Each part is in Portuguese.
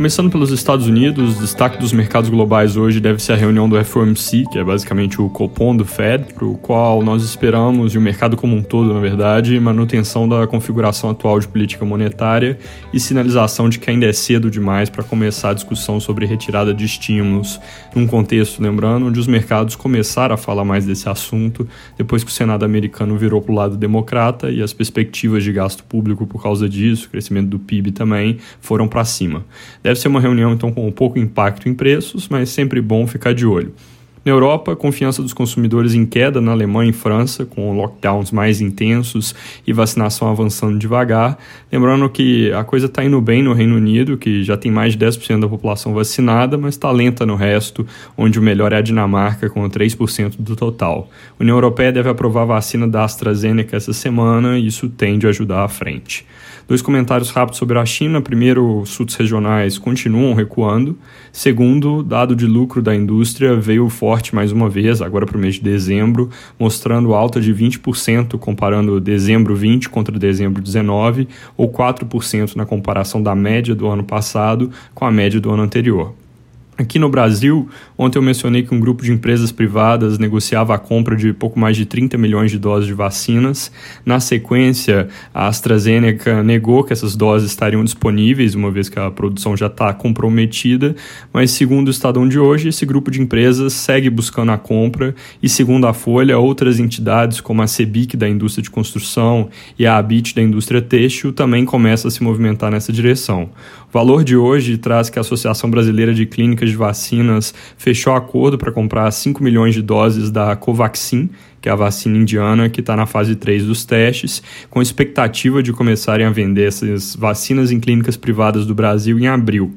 Começando pelos Estados Unidos, o destaque dos mercados globais hoje deve ser a reunião do FOMC, que é basicamente o Copom do Fed, para o qual nós esperamos, e o mercado como um todo, na verdade, manutenção da configuração atual de política monetária e sinalização de que ainda é cedo demais para começar a discussão sobre retirada de estímulos, num contexto, lembrando, onde os mercados começaram a falar mais desse assunto depois que o Senado americano virou para o lado democrata e as perspectivas de gasto público por causa disso, crescimento do PIB também, foram para cima. Deve ser uma reunião, então, com pouco impacto em preços, mas sempre bom ficar de olho. Na Europa, confiança dos consumidores em queda na Alemanha e França, com lockdowns mais intensos e vacinação avançando devagar. Lembrando que a coisa está indo bem no Reino Unido, que já tem mais de 10% da população vacinada, mas está lenta no resto, onde o melhor é a Dinamarca, com 3% do total. A União Europeia deve aprovar a vacina da AstraZeneca essa semana e isso tende a ajudar à frente. Dois comentários rápidos sobre a China. Primeiro, os surtos regionais continuam recuando. Segundo, dado de lucro da indústria veio forte mais uma vez, agora para o mês de dezembro, mostrando alta de 20% comparando dezembro 20 contra dezembro 19, ou 4% na comparação da média do ano passado com a média do ano anterior. Aqui no Brasil, ontem eu mencionei que um grupo de empresas privadas negociava a compra de pouco mais de 30 milhões de doses de vacinas. Na sequência, a AstraZeneca negou que essas doses estariam disponíveis, uma vez que a produção já está comprometida. Mas, segundo o Estadão de hoje, esse grupo de empresas segue buscando a compra. E, segundo a Folha, outras entidades, como a CEBIC da indústria de construção e a ABIT da indústria têxtil, também começam a se movimentar nessa direção. O valor de hoje traz que a Associação Brasileira de Clínicas de vacinas fechou acordo para comprar 5 milhões de doses da Covaxin, que é a vacina indiana que está na fase 3 dos testes, com expectativa de começarem a vender essas vacinas em clínicas privadas do Brasil em abril.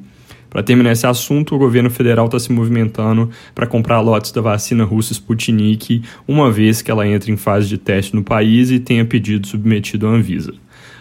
Para terminar esse assunto, o governo federal está se movimentando para comprar lotes da vacina russa Sputnik, uma vez que ela entre em fase de teste no país e tenha pedido submetido à Anvisa.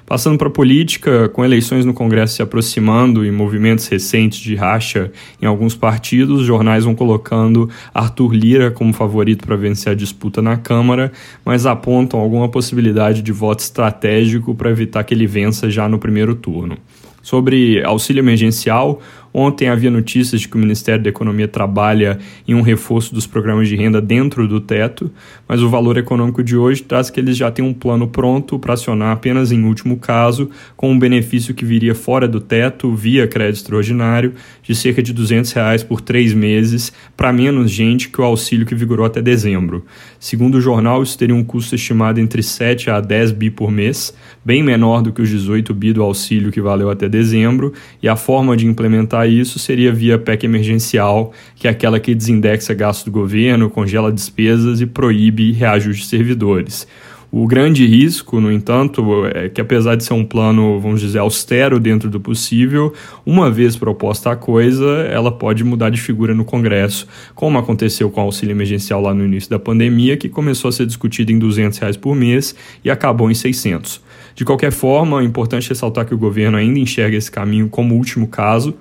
Passando para a política, com eleições no Congresso se aproximando e movimentos recentes de racha em alguns partidos, os jornais vão colocando Arthur Lira como favorito para vencer a disputa na Câmara, mas apontam alguma possibilidade de voto estratégico para evitar que ele vença já no primeiro turno. Sobre auxílio emergencial, Ontem havia notícias de que o Ministério da Economia trabalha em um reforço dos programas de renda dentro do teto, mas o valor econômico de hoje traz que eles já têm um plano pronto para acionar apenas em último caso, com um benefício que viria fora do teto via crédito extraordinário de cerca de 200 reais por três meses para menos gente que o auxílio que vigorou até dezembro. Segundo o jornal, isso teria um custo estimado entre 7 a 10 bi por mês, bem menor do que os 18 bi do auxílio que valeu até dezembro, e a forma de implementar isso seria via PEC emergencial, que é aquela que desindexa gastos do governo, congela despesas e proíbe reajuste de servidores. O grande risco, no entanto, é que apesar de ser um plano, vamos dizer, austero dentro do possível, uma vez proposta a coisa, ela pode mudar de figura no Congresso, como aconteceu com o auxílio emergencial lá no início da pandemia, que começou a ser discutido em 200 reais por mês e acabou em 600. De qualquer forma, é importante ressaltar que o governo ainda enxerga esse caminho como último caso,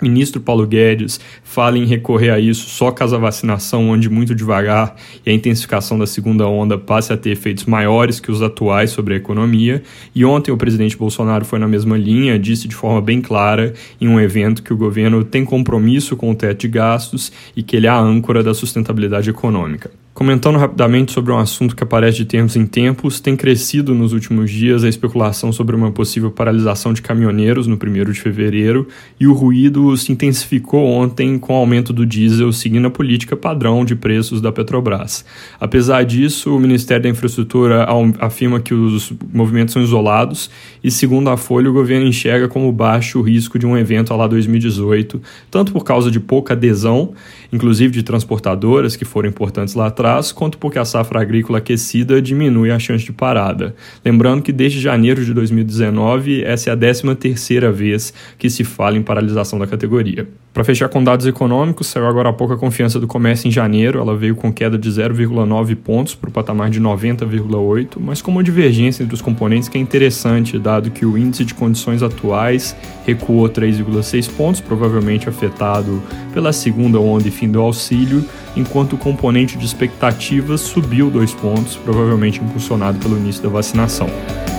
Ministro Paulo Guedes fala em recorrer a isso só caso a vacinação ande muito devagar e a intensificação da segunda onda passe a ter efeitos maiores que os atuais sobre a economia. E ontem o presidente Bolsonaro foi na mesma linha, disse de forma bem clara em um evento que o governo tem compromisso com o teto de gastos e que ele é a âncora da sustentabilidade econômica. Comentando rapidamente sobre um assunto que aparece de tempos em tempos, tem crescido nos últimos dias a especulação sobre uma possível paralisação de caminhoneiros no 1 de fevereiro e o ruído se intensificou ontem com o aumento do diesel seguindo a política padrão de preços da Petrobras. Apesar disso, o Ministério da Infraestrutura afirma que os movimentos são isolados e, segundo a Folha, o governo enxerga como baixo o risco de um evento lá 2018, tanto por causa de pouca adesão, inclusive de transportadoras que foram importantes lá atrás atrás, quanto porque a safra agrícola aquecida diminui a chance de parada. Lembrando que desde janeiro de 2019, essa é a 13 terceira vez que se fala em paralisação da categoria. Para fechar com dados econômicos, saiu agora há pouco a confiança do comércio em janeiro, ela veio com queda de 0,9 pontos para o patamar de 90,8, mas com uma divergência entre os componentes que é interessante, dado que o índice de condições atuais recuou 3,6 pontos, provavelmente afetado pela segunda onda e fim do auxílio, enquanto o componente de expectativas subiu 2 pontos, provavelmente impulsionado pelo início da vacinação.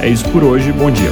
É isso por hoje, bom dia.